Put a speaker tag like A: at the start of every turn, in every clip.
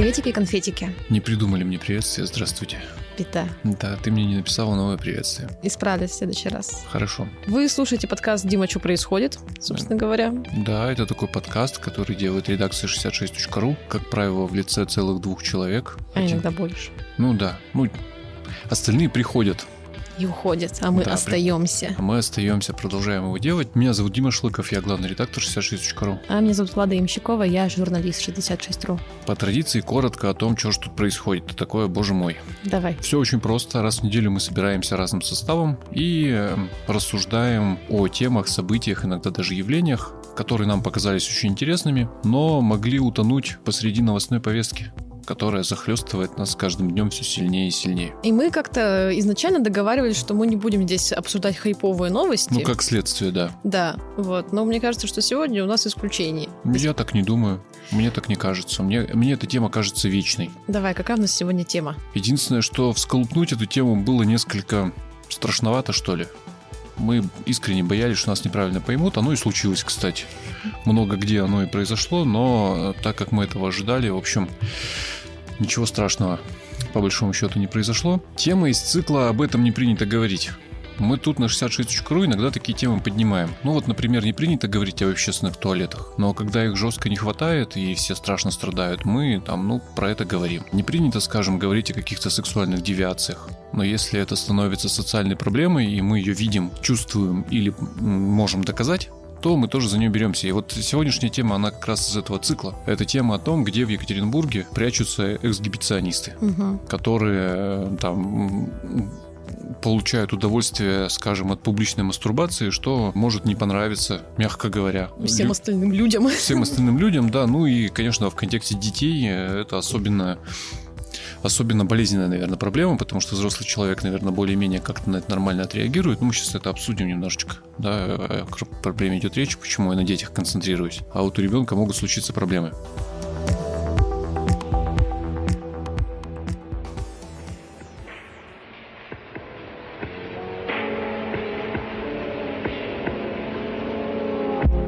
A: Приветики, конфетики.
B: Не придумали мне приветствие, здравствуйте.
A: Пита.
B: Да, ты мне не написала новое приветствие.
A: Исправлюсь в следующий раз.
B: Хорошо.
A: Вы слушаете подкаст «Дима, что происходит?», собственно говоря.
B: Да, это такой подкаст, который делает редакция 66.ru, как правило, в лице целых двух человек.
A: А иногда больше.
B: Ну да, ну остальные приходят
A: и уходят, а мы
B: Да,
A: остаемся.
B: А мы остаемся, продолжаем его делать. Меня зовут Дима Шлыков, я главный редактор 66.ru.
A: А меня зовут Влада Ямщикова, я журналист 66.ru.
B: По традиции, коротко о том, что ж тут происходит. Такое, боже мой.
A: Давай.
B: Все очень просто. Раз в неделю мы собираемся разным составом и э, рассуждаем о темах, событиях, иногда даже явлениях, которые нам показались очень интересными, но могли утонуть посреди новостной повестки которая захлестывает нас с каждым днем все сильнее и сильнее.
A: И мы как-то изначально договаривались, что мы не будем здесь обсуждать хайповые новости.
B: Ну, как следствие, да.
A: Да, вот. Но мне кажется, что сегодня у нас исключение.
B: Я так не думаю. Мне так не кажется. Мне, мне эта тема кажется вечной.
A: Давай, какая у нас сегодня тема?
B: Единственное, что всколупнуть эту тему было несколько страшновато, что ли. Мы искренне боялись, что нас неправильно поймут. Оно и случилось, кстати. Много где оно и произошло, но так как мы этого ожидали, в общем, ничего страшного по большому счету не произошло. Тема из цикла «Об этом не принято говорить». Мы тут на 66.ru иногда такие темы поднимаем. Ну вот, например, не принято говорить об общественных туалетах, но когда их жестко не хватает и все страшно страдают, мы там, ну, про это говорим. Не принято, скажем, говорить о каких-то сексуальных девиациях. Но если это становится социальной проблемой, и мы ее видим, чувствуем или можем доказать, то мы тоже за нее беремся. И вот сегодняшняя тема, она как раз из этого цикла. Это тема о том, где в Екатеринбурге прячутся эксгибиционисты,
A: Угу.
B: которые э, там получают удовольствие, скажем, от публичной мастурбации, что может не понравиться, мягко говоря.
A: Всем
B: Лю-
A: остальным людям.
B: всем остальным людям, да, ну и, конечно, в контексте детей э, это особенно особенно болезненная, наверное, проблема, потому что взрослый человек, наверное, более-менее как-то на это нормально отреагирует. Ну, мы сейчас это обсудим немножечко, да, о какой проблеме идет речь, почему я на детях концентрируюсь. А вот у ребенка могут случиться проблемы.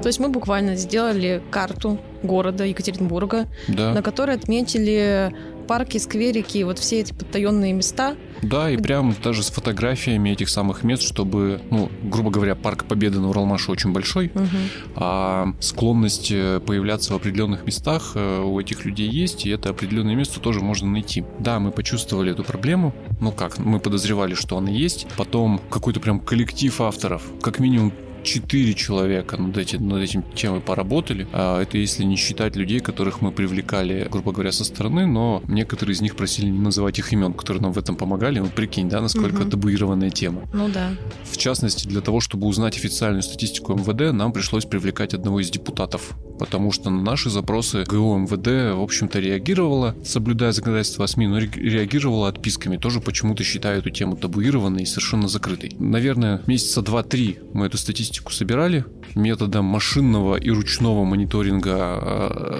A: То есть мы буквально сделали карту города Екатеринбурга,
B: Да,
A: на которой отметили парки, скверики, вот все эти потаенные места.
B: да, и прям даже с фотографиями этих самых мест, чтобы, ну, грубо говоря, парк Победы на Уралмаше очень большой,
A: Мгм.
B: а склонность э, появляться в определенных местах э, у этих людей есть, и это определенное место тоже можно найти. Да, мы почувствовали эту проблему, ну как, мы подозревали, что она есть, потом какой-то прям коллектив авторов, как минимум четыре человека над, этим, над этим темой поработали. А это если не считать людей, которых мы привлекали, грубо говоря, со стороны, но некоторые из них просили не называть их имен, которые нам в этом помогали. Ну, прикинь, да, насколько
A: Мгм.
B: табуированная тема.
A: Ну да.
B: В частности, для того, чтобы узнать официальную статистику МВД, нам пришлось привлекать одного из депутатов, потому что на наши запросы ГО МВД, в общем-то, реагировала, соблюдая законодательство о СМИ, но ре- реагировала отписками. Тоже почему-то считаю эту тему табуированной и совершенно закрытой. Наверное, месяца два-три мы эту статистику собирали методом машинного и ручного мониторинга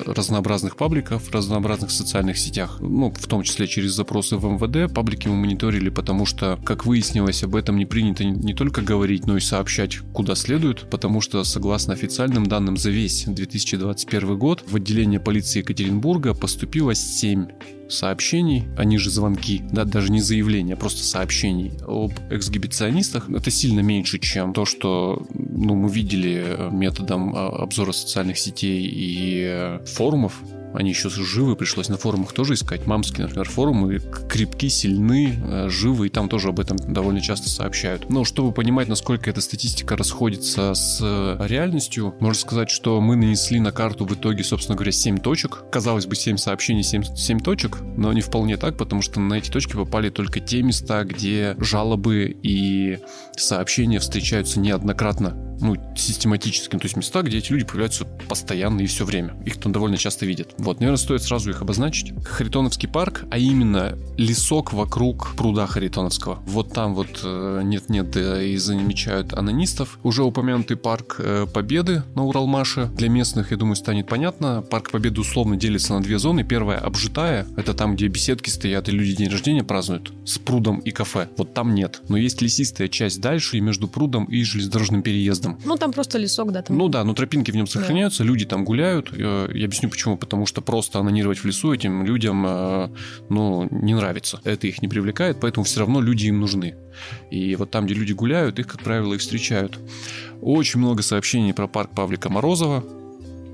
B: э, разнообразных пабликов в разнообразных социальных сетях, ну, в том числе через запросы в МВД. Паблики мы мониторили, потому что, как выяснилось, об этом не принято не- только говорить, но и сообщать куда следует, потому что, согласно официальным данным за весь 2021 год, в отделение полиции Екатеринбурга поступило 7 сообщений, они же звонки, да, даже не заявления, а просто сообщений об эксгибиционистах. Это сильно меньше, чем то, что ну, мы видели э, методом а, обзора социальных сетей и э, форумов. Они еще живы, пришлось на форумах тоже искать. Мамские, например, форумы крепки, сильны, э, живы, и там тоже об этом довольно часто сообщают. Но чтобы понимать, насколько эта статистика расходится с э, реальностью, можно сказать, что мы нанесли на карту в итоге, собственно говоря, 7 точек. Казалось бы, 7 сообщений, 7, 7 точек, но не вполне так, потому что на эти точки попали только те места, где жалобы и сообщения встречаются неоднократно, ну, систематически. То есть места, где эти люди появляются постоянно и все время. Их там довольно часто видят. Вот, наверное, стоит сразу их обозначить. Харитоновский парк, а именно лесок вокруг пруда Харитоновского. Вот там вот э, нет-нет, да и замечают анонистов. Уже упомянутый парк э, Победы на Уралмаше. Для местных, я думаю, станет понятно. Парк Победы условно делится на две зоны. Первая обжитая, это там, где беседки стоят и люди день рождения празднуют, с прудом и кафе. Вот там нет. Но есть лесистая часть дальше и между прудом и железнодорожным переездом.
A: Ну, там просто лесок, да, там.
B: Ну да, но тропинки в нем сохраняются, люди там гуляют. Э, Я объясню почему. Потому что просто анонировать в лесу этим людям, э, ну, не нравится. Это их не привлекает, поэтому все равно люди им нужны. И вот там, где люди гуляют, их, как правило, и встречают. Очень много сообщений про парк Павлика Морозова,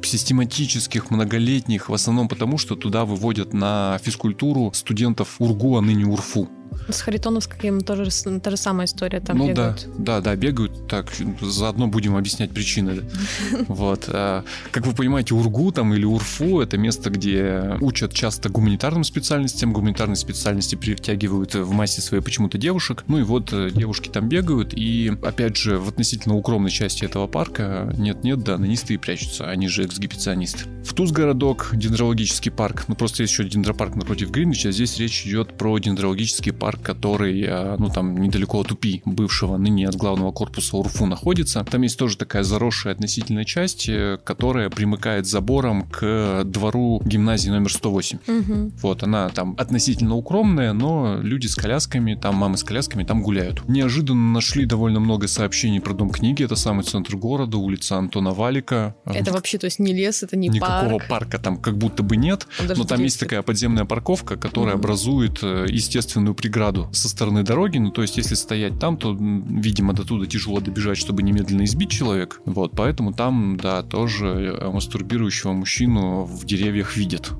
B: систематических, многолетних, в основном потому, что туда выводят на физкультуру студентов УРГУ, а ныне УРФУ.
A: С Харитоновским тоже та же самая история, там
B: ну,
A: бегают.
B: Да, да, да, бегают. Так, заодно будем объяснять причины. Вот. А, как вы понимаете, УРГУ там или УРФУ — это место, где учат часто гуманитарным специальностям. Гуманитарные специальности притягивают в массе своей почему-то девушек. Ну и вот э, девушки там бегают, и, опять же, в относительно укромной части этого парка нет-нет, да, нанисты и прячутся, они же эксгибиционисты. В Туз-городок, дендрологический парк, ну просто есть еще дендропарк напротив Гринвича, здесь речь идет про дендрологический парк, который, э, ну, там, недалеко от УПИ, бывшего ныне от главного корпуса УРФУ находится. Там есть тоже такая заросшая относительная часть, э, которая примыкает забором к двору гимназии номер 108. Угу. Вот, она там относительно укромная, но люди с колясками, там мамы с колясками там гуляют. Неожиданно нашли довольно много сообщений про Дом книги, это самый центр города, улица Антона Валика.
A: Это вообще, то есть не лес, это не
B: Никакого
A: парк.
B: парка там как будто бы нет, но там есть такая подземная парковка, которая угу. образует э, естественную преграду со стороны дороги. Ну, то есть, если стоять там, то, видимо, до туда тяжело добежать, чтобы немедленно избить человека. Вот, поэтому там, да, тоже э, мастурбирующего мужчину в деревьях видят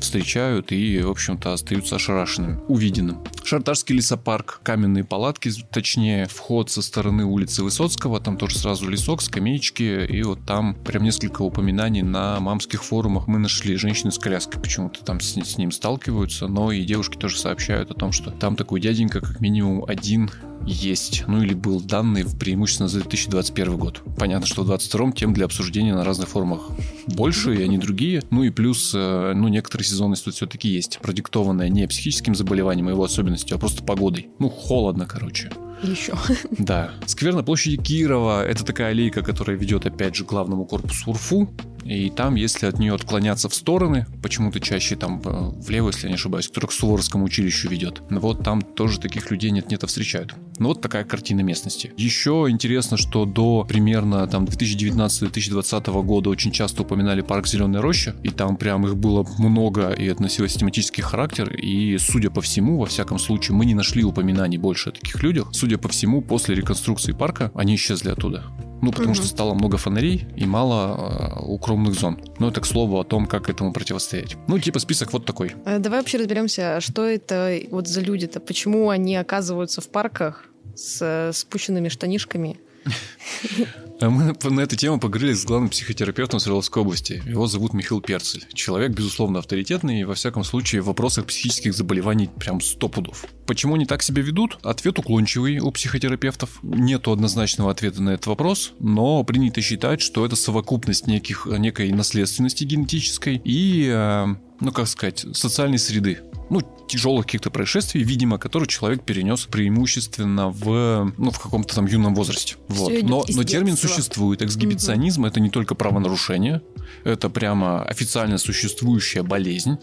B: встречают и, в общем-то, остаются ошарашенными увиденным. Шартарский лесопарк, каменные палатки, точнее, вход со стороны улицы Высоцкого, там тоже сразу лесок, скамеечки, и вот там прям несколько упоминаний на мамских форумах мы нашли. Женщины с коляской почему-то там с, с ним сталкиваются, но и девушки тоже сообщают о том, что там такой дяденька как минимум один есть, ну или был данный преимущественно за 2021 год. Понятно, что в 2022 тем для обсуждения на разных форумах больше, и они другие. Ну и плюс, э, ну, некоторая сезонность тут все-таки есть, продиктованная не психическим заболеванием и его особенностью, а просто погодой. Ну, холодно, короче.
A: Еще.
B: Да. Сквер на площади Кирова – это такая аллейка, которая ведет, опять же, к главному корпусу УРФУ. И там, если от нее отклоняться в стороны, почему-то чаще там э, влево, если я не ошибаюсь, который к Суворовскому училищу ведет, вот там тоже таких людей нет-нет, а встречают. Ну вот такая картина местности. Еще интересно, что до примерно там 2019-2020 года очень часто упоминали парк Зеленая роща, и там прям их было много, и это носило систематический характер, и судя по всему, во всяком случае, мы не нашли упоминаний больше о таких людях. Судя по всему, после реконструкции парка они исчезли оттуда. Ну, потому угу. что стало много фонарей и мало э, укромных зон. Ну, это к слову о том, как этому противостоять. Ну, типа список вот такой.
A: А давай вообще разберемся, что это вот за люди-то, почему они оказываются в парках с э, спущенными штанишками
B: а мы на эту тему поговорили с главным психотерапевтом Свердловской области. Его зовут Михаил Перцель. Человек, безусловно, авторитетный и, во всяком случае, в вопросах психических заболеваний прям сто пудов. Почему они так себя ведут? Ответ уклончивый у психотерапевтов. Нету однозначного ответа на этот вопрос, но принято считать, что это совокупность неких, некой наследственности генетической и, э, ну как сказать, социальной среды ну, тяжелых каких-то происшествий, видимо, которые человек перенес преимущественно в, ну, в каком-то там юном возрасте. Вот. Но, но термин существует. Эксгибиционизм угу. это не только правонарушение, это прямо официально существующая болезнь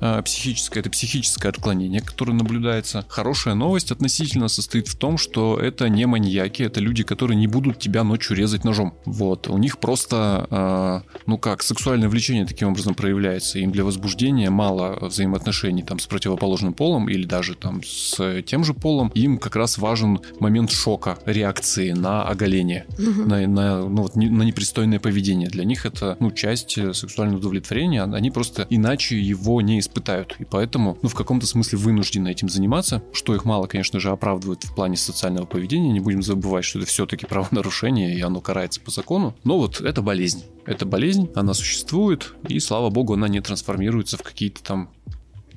B: э, психическое, это психическое отклонение, которое наблюдается. Хорошая новость относительно состоит в том, что это не маньяки, это люди, которые не будут тебя ночью резать ножом. Вот. У них просто, э, ну как, сексуальное влечение таким образом проявляется. Им для возбуждения мало взаимоотношений там с противоположным полом или даже там с тем же полом. Им как раз важен момент шока, реакции на оголение, угу. на, на, ну, вот, на непристойное поведение. Для них это ну, часть сексуального удовлетворения. Они просто иначе его не испытают. И поэтому, ну, в каком-то смысле вынуждены этим заниматься, что их мало, конечно же, оправдывает в плане социального поведения. Не будем забывать, что это все-таки правонарушение, и оно карается по закону. Но вот это болезнь. Это болезнь, она существует, и, слава богу, она не трансформируется в какие-то там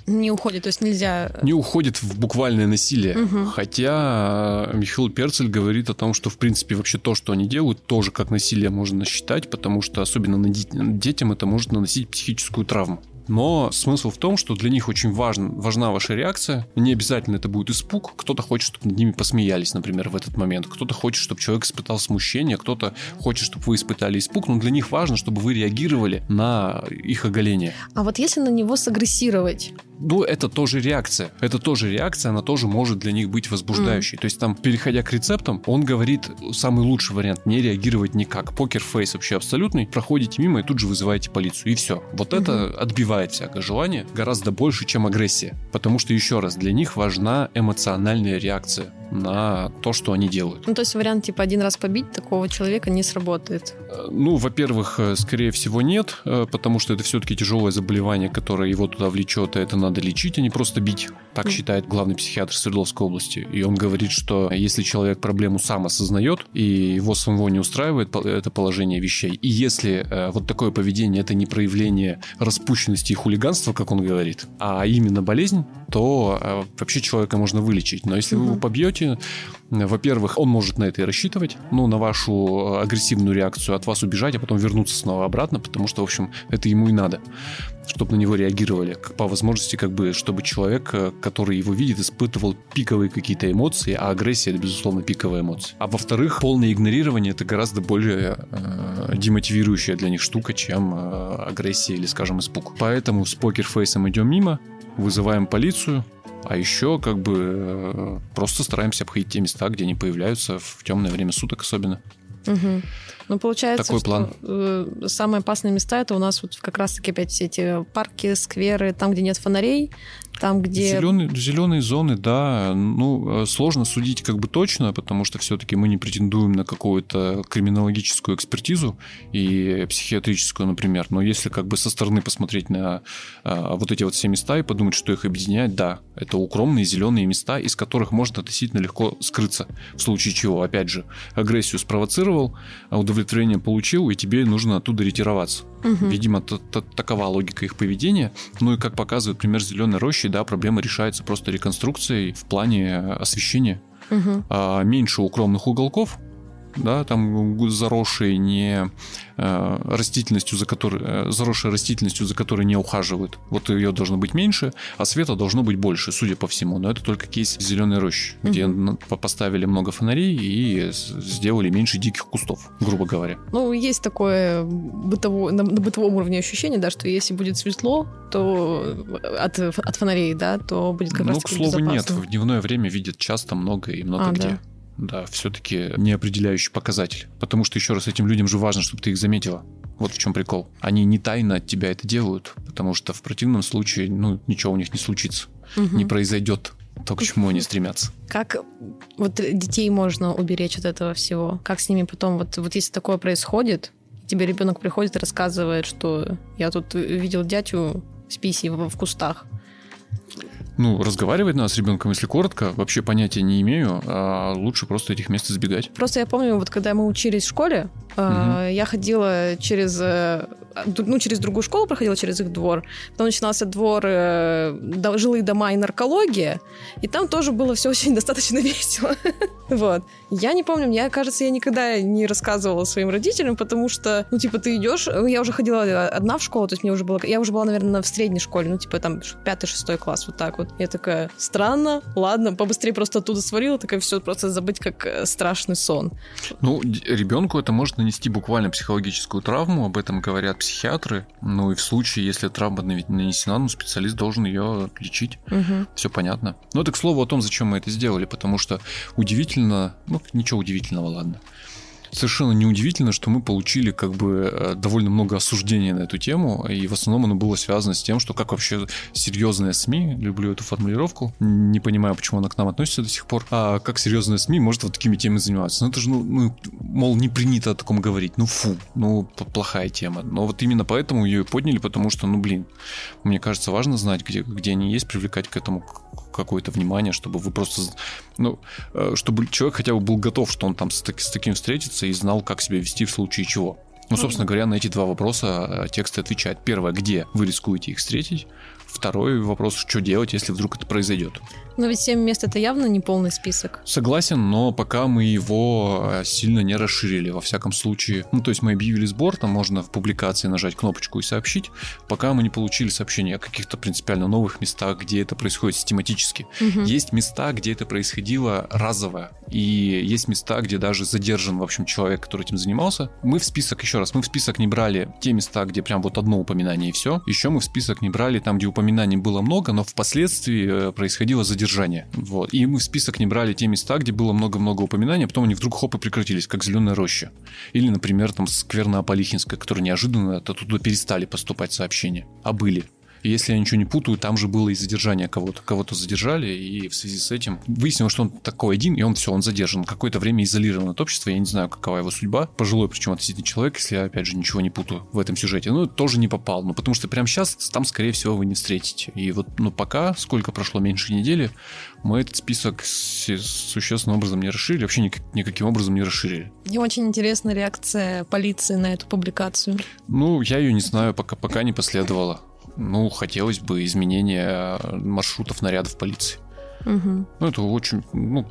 A: не уходит, то есть нельзя...
B: Не уходит в буквальное насилие. Угу. Хотя э, Михаил Перцель говорит о том, что, в принципе, вообще то, что они делают, тоже как насилие можно считать, потому что особенно детям это может наносить психическую травму. Но смысл в том, что для них очень важен, важна ваша реакция. Не обязательно это будет испуг. Кто-то хочет, чтобы над ними посмеялись, например, в этот момент. Кто-то хочет, чтобы человек испытал смущение. Кто-то хочет, чтобы вы испытали испуг. Но для них важно, чтобы вы реагировали на их оголение.
A: А вот если на него сагрессировать?
B: Ну, это тоже реакция. Это тоже реакция, она тоже может для них быть возбуждающей. Mm. То есть там, переходя к рецептам, он говорит самый лучший вариант не реагировать никак. Poker face вообще абсолютный. Проходите мимо и тут же вызываете полицию. И все. Вот mm-hmm. это отбивает убивает всякое желание гораздо больше, чем агрессия. Потому что, еще раз, для них важна эмоциональная реакция на то, что они делают.
A: Ну, то есть вариант типа один раз побить такого человека не сработает.
B: Э, ну, во-первых, э, скорее всего нет, э, потому что это все-таки тяжелое заболевание, которое его туда влечет, и это надо лечить, а не просто бить. Так mm. считает главный психиатр Свердловской области. И он говорит, что если человек проблему сам осознает, и его самого не устраивает это положение вещей, и если вот такое поведение это не проявление распущенности и хулиганства, как он говорит, а именно болезнь, то вообще человека можно вылечить. Но если вы его побьете, во-первых, он может на это и рассчитывать, ну, на вашу агрессивную реакцию от вас убежать, а потом вернуться снова обратно, потому что, в общем, это ему и надо чтобы на него реагировали, по возможности, как бы, чтобы человек, э, который его видит, испытывал пиковые какие-то эмоции, а агрессия это, безусловно, пиковая эмоция. А во-вторых, полное игнорирование это гораздо более э, демотивирующая для них штука, чем э, агрессия или, скажем, испуг. Поэтому с покерфейсом идем мимо, вызываем полицию, а еще как бы э, просто стараемся обходить те места, где они появляются в темное время суток особенно.
A: Угу. Ну, получается, Такой что план. Э, самые опасные места это у нас вот как раз-таки опять все эти парки, скверы, там, где нет фонарей, там, где...
B: Зеленые, зеленые зоны, да. Ну, э, сложно судить как бы точно, потому что все-таки мы не претендуем на какую-то криминологическую экспертизу и психиатрическую, например. Но если как бы со стороны посмотреть на а, вот эти вот все места и подумать, что их объединяет, да, это укромные зеленые места, из которых можно относительно легко скрыться. В случае чего, опять же, агрессию спровоцировал, удовлетворение получил, и тебе нужно оттуда ретироваться. Угу. Видимо, такова логика их поведения. Ну и как показывает пример зеленой рощи, да, проблема решается просто реконструкцией в плане освещения. Угу. А, меньше укромных уголков, да, там заросшие не э, растительностью, за которой, э, заросшая растительностью, за которой не ухаживают. Вот ее должно быть меньше, а света должно быть больше, судя по всему. Но это только кейс зеленой рощи, где поставили много фонарей и сделали меньше диких кустов, грубо говоря.
A: Ну, есть такое бытово, на, на бытовом уровне ощущение, да, что если будет светло, то от, от фонарей, да, то будет как ну, раз
B: Ну, к слову, нет. В дневное время видят часто много и много а, где. Да да, все-таки неопределяющий показатель. Потому что, еще раз, этим людям же важно, чтобы ты их заметила. Вот в чем прикол. Они не тайно от тебя это делают, потому что в противном случае, ну, ничего у них не случится. Угу. Не произойдет то, к чему они стремятся.
A: Как вот детей можно уберечь от этого всего? Как с ними потом, вот, вот если такое происходит, тебе ребенок приходит и рассказывает, что я тут видел дядю с писей в, в кустах,
B: ну, разговаривать надо с ребенком, если коротко, вообще понятия не имею, а лучше просто этих мест избегать.
A: Просто я помню, вот когда мы учились в школе, угу. я ходила через э, ну, через другую школу проходила, через их двор. Потом начинался двор э, жилые дома и наркология. И там тоже было все очень достаточно весело. вот. Я не помню, мне кажется, я никогда не рассказывала своим родителям, потому что, ну, типа, ты идешь, ну, я уже ходила одна в школу, то есть мне уже было, я уже была, наверное, в средней школе, ну, типа, там, пятый-шестой класс, вот так вот. Я такая, странно, ладно, побыстрее просто оттуда сварила, такая, все, просто забыть, как э, страшный сон.
B: Ну, ребенку это может нанести буквально психологическую травму, об этом говорят психиатры. Ну и в случае, если травма нанесена, ну, специалист должен ее лечить. Угу. Все понятно. Но это к слову о том, зачем мы это сделали, потому что удивительно, ну, ничего удивительного, ладно совершенно неудивительно, что мы получили как бы э, довольно много осуждения на эту тему, и в основном оно было связано с тем, что как вообще серьезные СМИ, люблю эту формулировку, не понимаю, почему она к нам относится до сих пор, а как серьезные СМИ может вот такими темами заниматься. Ну это же, ну, ну, мол, не принято о таком говорить, ну фу, ну плохая тема. Но вот именно поэтому ее и подняли, потому что, ну блин, мне кажется, важно знать, где, где они есть, привлекать к этому какое-то внимание, чтобы вы просто, ну, э, чтобы человек хотя бы был готов, что он там с, с таким встретится и знал, как себя вести в случае чего. Ну, собственно говоря, на эти два вопроса э, текст отвечает. Первое, где вы рискуете их встретить? Второй вопрос, что делать, если вдруг это произойдет.
A: Но ведь 7 мест это явно не полный список.
B: Согласен, но пока мы его э, сильно не расширили, во всяком случае. Ну, то есть мы объявили сбор, там можно в публикации нажать кнопочку и сообщить, пока мы не получили сообщения о каких-то принципиально новых местах, где это происходит систематически. Угу. Есть места, где это происходило разово, и есть места, где даже задержан, в общем, человек, который этим занимался. Мы в список, еще раз, мы в список не брали те места, где прям вот одно упоминание и все. Еще мы в список не брали там, где упоминаний было много, но впоследствии э, происходило задержание. Вот. И мы в список не брали те места, где было много-много упоминаний, а потом они вдруг хоп и прекратились, как зеленая роща. Или, например, там скверна Аполихинская, которая неожиданно оттуда перестали поступать сообщения. А были. Если я ничего не путаю, там же было и задержание кого-то. Кого-то задержали, и в связи с этим выяснилось, что он такой один, и он все, он задержан. Какое-то время изолирован от общества. Я не знаю, какова его судьба. Пожилой, причем относительно человек, если я, опять же, ничего не путаю в этом сюжете. Ну, тоже не попал. Ну, потому что прямо сейчас там, скорее всего, вы не встретите. И вот, ну, пока, сколько прошло, меньше недели, мы этот список существенным образом не расширили, вообще никак, никаким образом не расширили.
A: Мне очень интересна реакция полиции на эту публикацию.
B: Ну, я ее не знаю, пока, пока не последовало. Ну, хотелось бы изменения маршрутов нарядов полиции. Угу. Ну, это очень, ну,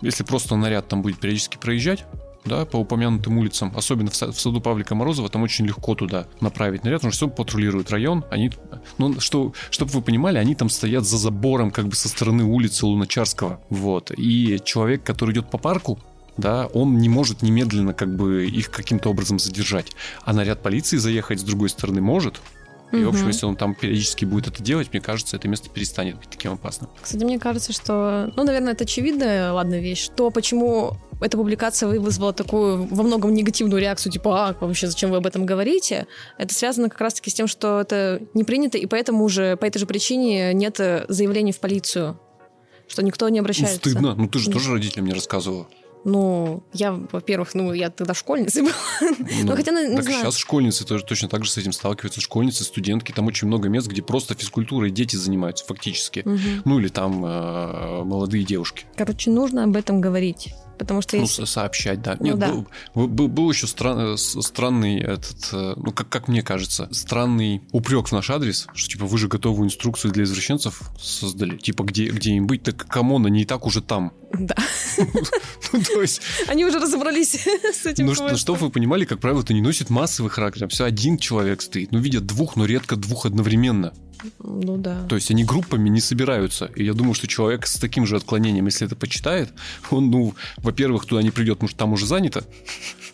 B: если просто наряд там будет периодически проезжать, да, по упомянутым улицам, особенно в, саду Павлика Морозова, там очень легко туда направить наряд, потому что все патрулируют район, они, ну, что, чтобы вы понимали, они там стоят за забором, как бы со стороны улицы Луначарского, вот, и человек, который идет по парку, да, он не может немедленно как бы их каким-то образом задержать, а наряд полиции заехать с другой стороны может, и, угу. в общем, если он там периодически будет это делать, мне кажется, это место перестанет быть таким опасным.
A: Кстати, мне кажется, что, ну, наверное, это очевидная, ладно, вещь, то почему эта публикация вызвала такую во многом негативную реакцию, типа, а, вообще, зачем вы об этом говорите? Это связано как раз-таки с тем, что это не принято, и поэтому уже по этой же причине нет заявлений в полицию, что никто не обращается.
B: Ну, стыдно. Ну, ты же тоже родителям не рассказывала.
A: Ну, я, во-первых, ну, я тогда школьницей была. Ну,
B: ну, хотя, не так знаю. сейчас школьницы тоже точно так же с этим сталкиваются. Школьницы, студентки. Там очень много мест, где просто физкультурой дети занимаются фактически. Угу. Ну, или там э, молодые девушки.
A: Короче, нужно об этом говорить. Потому что
B: ну, есть... сообщать, да. Ну, Нет, да. Был, был, был еще стран, странный этот, э, ну, как, как мне кажется, странный упрек в наш адрес, что типа вы же готовую инструкцию для извращенцев создали. Типа, где, где им быть, так come on, они и так уже там.
A: Да. Ну, то есть... Они уже разобрались с этим
B: Ну, что вы понимали, как правило, это не носит массовый характер. Все один человек стоит. Ну, видят двух, но редко двух одновременно.
A: Ну да.
B: То есть они группами не собираются. И я думаю, что человек с таким же отклонением, если это почитает, он, ну, во-первых, туда не придет, потому что там уже занято,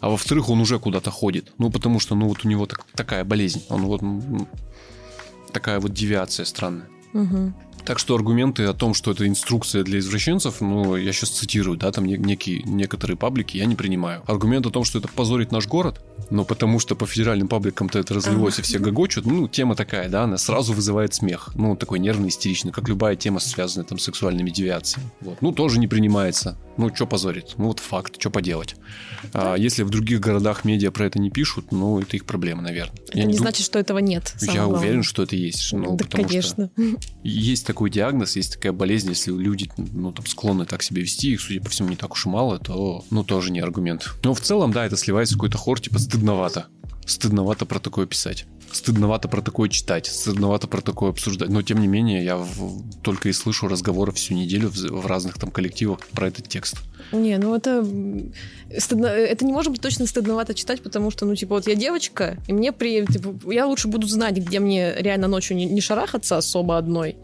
B: а во-вторых, он уже куда-то ходит. Ну, потому что, ну, вот у него так, такая болезнь. Он вот такая вот девиация странная. Угу. Так что аргументы о том, что это инструкция для извращенцев, ну, я сейчас цитирую, да, там некие, некоторые паблики, я не принимаю. Аргумент о том, что это позорит наш город, но потому что по федеральным пабликам-то это разлилось, и все гогочут, ну, тема такая, да, она сразу вызывает смех. Ну, такой нервный, истеричный, как любая тема, связанная там с сексуальными девиациями. Вот. Ну, тоже не принимается. Ну, что позорит? Ну, вот факт, что поделать. А если в других городах медиа про это не пишут, ну, это их проблема, наверное.
A: Это я не дум... значит, что этого нет.
B: Я главное. уверен, что это есть. Ну,
A: да, конечно.
B: есть такой диагноз, есть такая болезнь, если люди, ну, там, склонны так себя вести, их, судя по всему, не так уж и мало, то, ну, тоже не аргумент. Но в целом, да, это сливается в какой-то хор, типа, стыдновато. Стыдновато про такое писать стыдновато про такое читать, стыдновато про такое обсуждать. Но, тем не менее, я в, только и слышу разговоры всю неделю в, в разных там коллективах про этот текст.
A: Не, ну это стыдно, это не может быть точно стыдновато читать, потому что, ну, типа, вот я девочка, и мне при... Типа, я лучше буду знать, где мне реально ночью не, не шарахаться особо одной,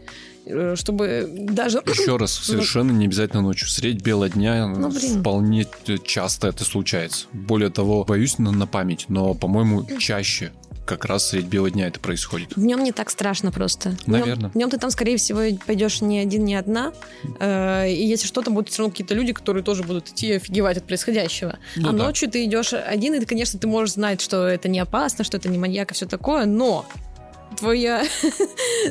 A: чтобы даже...
B: Еще раз, совершенно не обязательно ночью. Средь бела дня ну, вполне часто это случается. Более того, боюсь на, на память, но, по-моему, чаще как раз средь белого дня это происходит.
A: Днем не так страшно просто.
B: Наверное.
A: Днем, ты там, скорее всего, пойдешь не один, не одна. Э, и если что, там будут все равно какие-то люди, которые тоже будут идти офигевать от происходящего. Ну, а да. ночью ты идешь один, и ты, конечно, ты можешь знать, что это не опасно, что это не маньяк и все такое, но твоя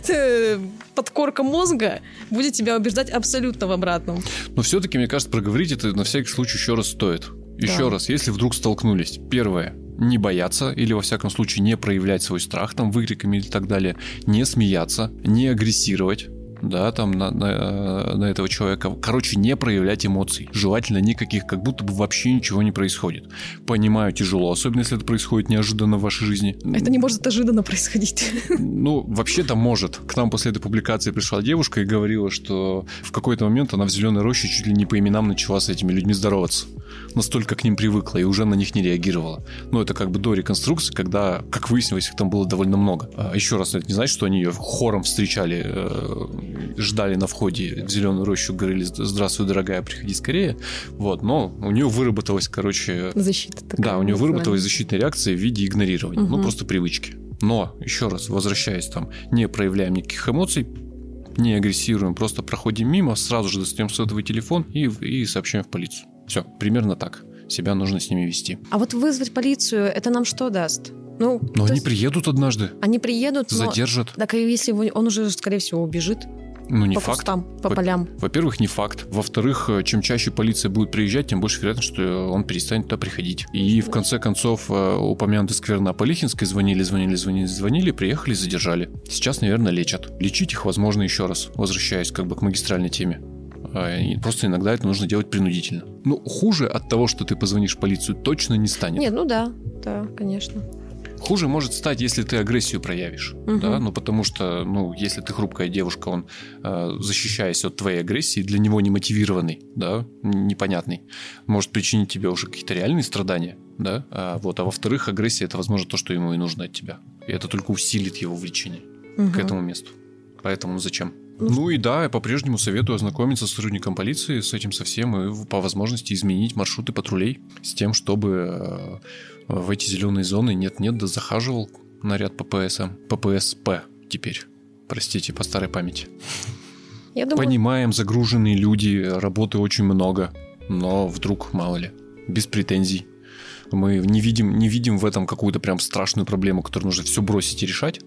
A: подкорка мозга будет тебя убеждать абсолютно в обратном.
B: Но все-таки, мне кажется, проговорить это на всякий случай еще раз стоит. Еще да. раз, если вдруг столкнулись. Первое, не бояться или, во всяком случае, не проявлять свой страх там выкриками или так далее, не смеяться, не агрессировать, да, там на, на, на этого человека. Короче, не проявлять эмоций. Желательно никаких, как будто бы вообще ничего не происходит. Понимаю, тяжело, особенно если это происходит неожиданно в вашей жизни.
A: Это не может ожиданно происходить.
B: Ну, вообще-то может. К нам после этой публикации пришла девушка и говорила, что в какой-то момент она в зеленой роще чуть ли не по именам начала с этими людьми здороваться настолько к ним привыкла и уже на них не реагировала. Но это как бы до реконструкции, когда, как выяснилось, их там было довольно много. А еще раз, это не значит, что они ее хором встречали, э, ждали на входе в зеленую рощу, говорили «Здравствуй, дорогая, приходи скорее». Вот, но у нее выработалась, короче...
A: Защита такая.
B: Да, у нее выработалась защитная реакция в виде игнорирования. Угу. Ну, просто привычки. Но, еще раз, возвращаясь там, не проявляем никаких эмоций, не агрессируем, просто проходим мимо, сразу же достаем сотовый телефон и, и сообщаем в полицию. Все, примерно так. Себя нужно с ними вести.
A: А вот вызвать полицию, это нам что даст? Ну,
B: Но они
A: есть
B: приедут однажды,
A: они приедут, но...
B: задержат.
A: Так и если он уже, скорее всего, убежит
B: Ну, не
A: по
B: факт.
A: кустам, по
B: Во-
A: полям.
B: Во-первых, не факт. Во-вторых, э, чем чаще полиция будет приезжать, тем больше вероятность, что он перестанет туда приходить. И в конце концов, э, упомянутый сквер на Полихинской звонили, звонили, звонили, звонили, приехали, задержали. Сейчас, наверное, лечат. Лечить их, возможно, еще раз, возвращаясь как бы к магистральной теме. А, Просто иногда это нужно делать принудительно. Ну, хуже от того, что ты позвонишь в полицию, точно не станет.
A: Нет, ну да, да, конечно.
B: Хуже может стать, если ты агрессию проявишь.
A: Мгм.
B: Да? Ну, потому что, ну, если ты хрупкая девушка, он, э, защищаясь от твоей агрессии, для него немотивированный, да, н- непонятный, может причинить тебе уже какие-то реальные страдания, да. А, вот, а во-вторых, агрессия это, возможно, то, что ему и нужно от тебя. И это только усилит его влечение к
A: Мгм.
B: этому месту. Поэтому зачем?
A: Ну,
B: Ну и да, я по-прежнему советую ознакомиться с сотрудником полиции, с этим совсем, и по возможности изменить маршруты патрулей с тем, чтобы э, в эти зеленые зоны нет-нет, да захаживал наряд ППС, ППСП теперь. Простите, по старой памяти.
A: Я думаю,
B: Понимаем, загруженные люди, работы очень много, но вдруг, мало ли, без претензий. Мы не видим, не видим в этом какую-то прям страшную проблему, которую нужно все бросить и решать.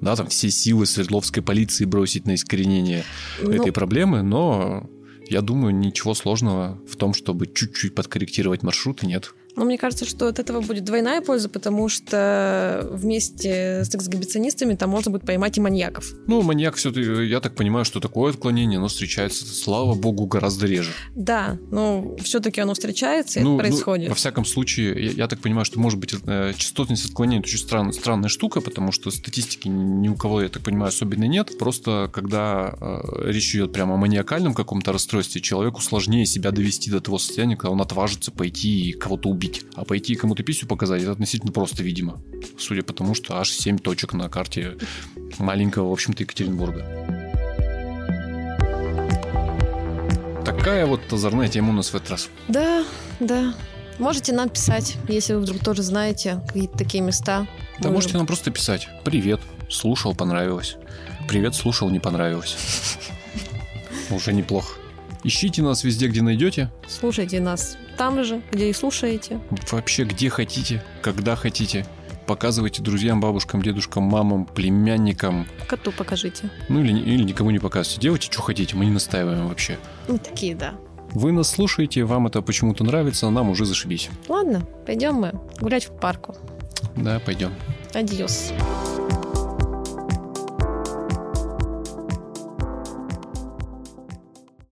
B: Да, там все силы Свердловской полиции бросить на искоренение
A: ну,
B: этой проблемы, но я думаю, ничего сложного в том, чтобы чуть-чуть подкорректировать маршруты, нет.
A: Но мне кажется, что от этого будет двойная польза, потому что вместе с эксгибиционистами там можно будет поймать и маньяков.
B: Ну, маньяк все-таки, я так понимаю, что такое отклонение, но встречается, слава богу, гораздо реже.
A: Да, но все-таки оно встречается, и
B: Ну,
A: это
B: ну,
A: происходит.
B: во всяком случае, я, я так понимаю, что может быть э, частотность отклонения это очень стран- странная штука, потому что статистики ни у кого, я так понимаю, особенно нет. Просто когда э, речь идет прямо о маниакальном каком-то расстройстве, человеку сложнее себя довести до того состояния, когда он отважится пойти и кого-то убить. А пойти кому-то писю показать, это относительно просто, видимо. Судя по тому, что аж 7 точек на карте маленького, в общем-то, Екатеринбурга. Такая вот озорная тема у нас в этот раз.
A: Да, да. Можете нам писать, если вы вдруг тоже знаете какие-то такие места.
B: Да
A: Мы-
B: можете нам просто писать. Привет, слушал, понравилось. Привет, слушал, не понравилось. Уже неплохо. Ищите нас везде, где найдете.
A: Слушайте нас там же, где и слушаете.
B: Вообще, где хотите, когда хотите. Показывайте друзьям, бабушкам, дедушкам, мамам, племянникам.
A: Коту покажите.
B: Ну или, или никому не показывайте. Делайте, что хотите, мы не настаиваем вообще.
A: Ну, такие, да.
B: Вы нас слушаете, вам это почему-то нравится, а нам уже зашибись.
A: Ладно, пойдем мы гулять в парку.
B: Да, пойдем.
A: Адьос.